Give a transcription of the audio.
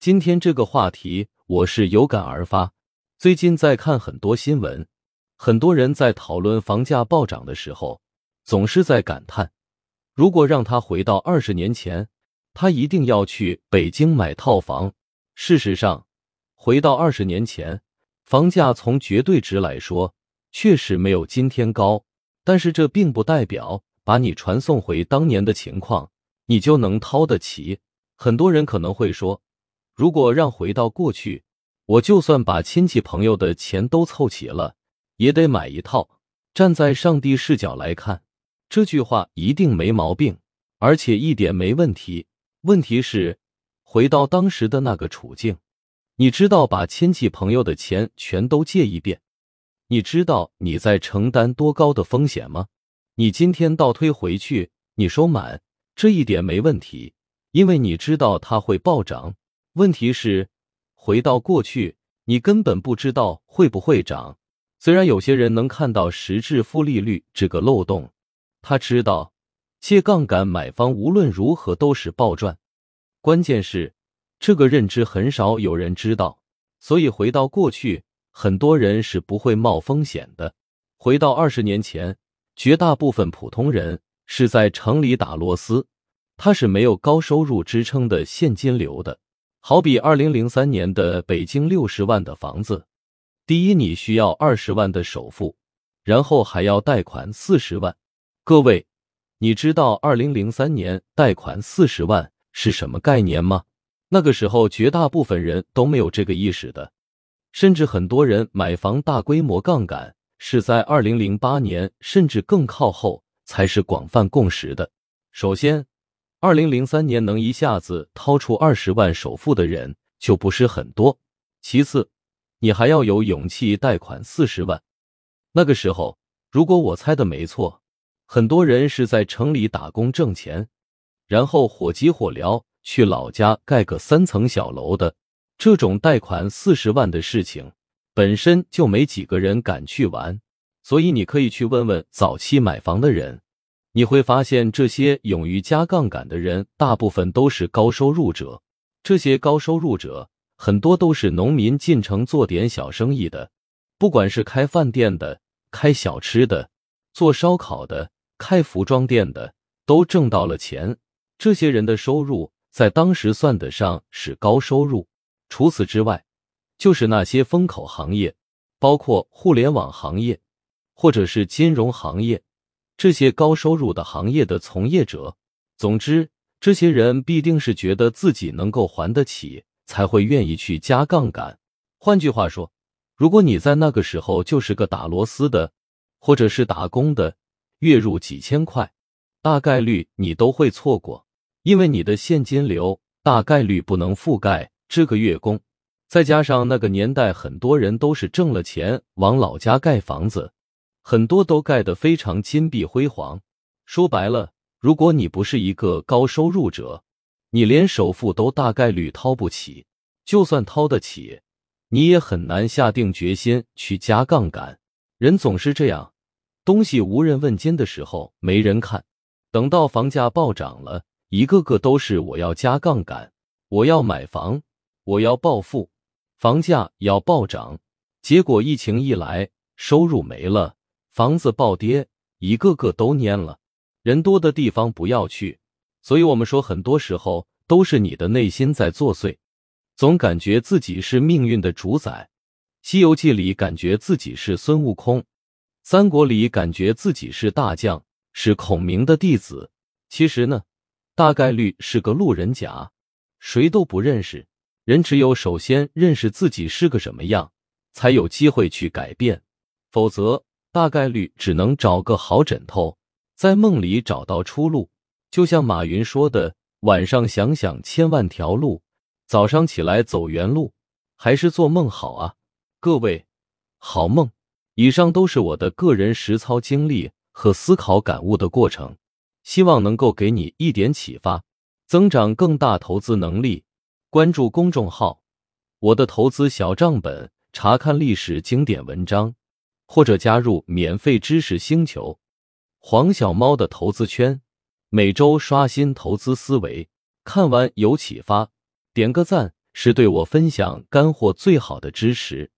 今天这个话题我是有感而发。最近在看很多新闻，很多人在讨论房价暴涨的时候，总是在感叹：如果让他回到二十年前，他一定要去北京买套房。事实上，回到二十年前，房价从绝对值来说确实没有今天高，但是这并不代表把你传送回当年的情况，你就能掏得起。很多人可能会说。如果让回到过去，我就算把亲戚朋友的钱都凑齐了，也得买一套。站在上帝视角来看，这句话一定没毛病，而且一点没问题。问题是，回到当时的那个处境，你知道把亲戚朋友的钱全都借一遍，你知道你在承担多高的风险吗？你今天倒推回去，你收满这一点没问题，因为你知道它会暴涨。问题是，回到过去，你根本不知道会不会涨。虽然有些人能看到实质负利率这个漏洞，他知道借杠杆买方无论如何都是暴赚。关键是这个认知很少有人知道，所以回到过去，很多人是不会冒风险的。回到二十年前，绝大部分普通人是在城里打螺丝，他是没有高收入支撑的现金流的。好比二零零三年的北京六十万的房子，第一你需要二十万的首付，然后还要贷款四十万。各位，你知道二零零三年贷款四十万是什么概念吗？那个时候绝大部分人都没有这个意识的，甚至很多人买房大规模杠杆是在二零零八年甚至更靠后才是广泛共识的。首先。二零零三年能一下子掏出二十万首付的人就不是很多。其次，你还要有勇气贷款四十万。那个时候，如果我猜的没错，很多人是在城里打工挣钱，然后火急火燎去老家盖个三层小楼的。这种贷款四十万的事情，本身就没几个人敢去玩。所以，你可以去问问早期买房的人。你会发现，这些勇于加杠杆的人，大部分都是高收入者。这些高收入者很多都是农民进城做点小生意的，不管是开饭店的、开小吃的、做烧烤的、开服装店的，都挣到了钱。这些人的收入在当时算得上是高收入。除此之外，就是那些风口行业，包括互联网行业，或者是金融行业。这些高收入的行业的从业者，总之，这些人必定是觉得自己能够还得起，才会愿意去加杠杆。换句话说，如果你在那个时候就是个打螺丝的，或者是打工的，月入几千块，大概率你都会错过，因为你的现金流大概率不能覆盖这个月供。再加上那个年代，很多人都是挣了钱往老家盖房子。很多都盖得非常金碧辉煌。说白了，如果你不是一个高收入者，你连首付都大概率掏不起。就算掏得起，你也很难下定决心去加杠杆。人总是这样，东西无人问津的时候没人看，等到房价暴涨了，一个个都是我要加杠杆，我要买房，我要暴富，房价要暴涨。结果疫情一来，收入没了。房子暴跌，一个个都蔫了。人多的地方不要去。所以，我们说，很多时候都是你的内心在作祟，总感觉自己是命运的主宰。《西游记》里感觉自己是孙悟空，《三国》里感觉自己是大将，是孔明的弟子。其实呢，大概率是个路人甲，谁都不认识。人只有首先认识自己是个什么样，才有机会去改变，否则。大概率只能找个好枕头，在梦里找到出路。就像马云说的：“晚上想想千万条路，早上起来走原路，还是做梦好啊！”各位，好梦。以上都是我的个人实操经历和思考感悟的过程，希望能够给你一点启发，增长更大投资能力。关注公众号“我的投资小账本”，查看历史经典文章。或者加入免费知识星球，黄小猫的投资圈，每周刷新投资思维。看完有启发，点个赞，是对我分享干货最好的支持。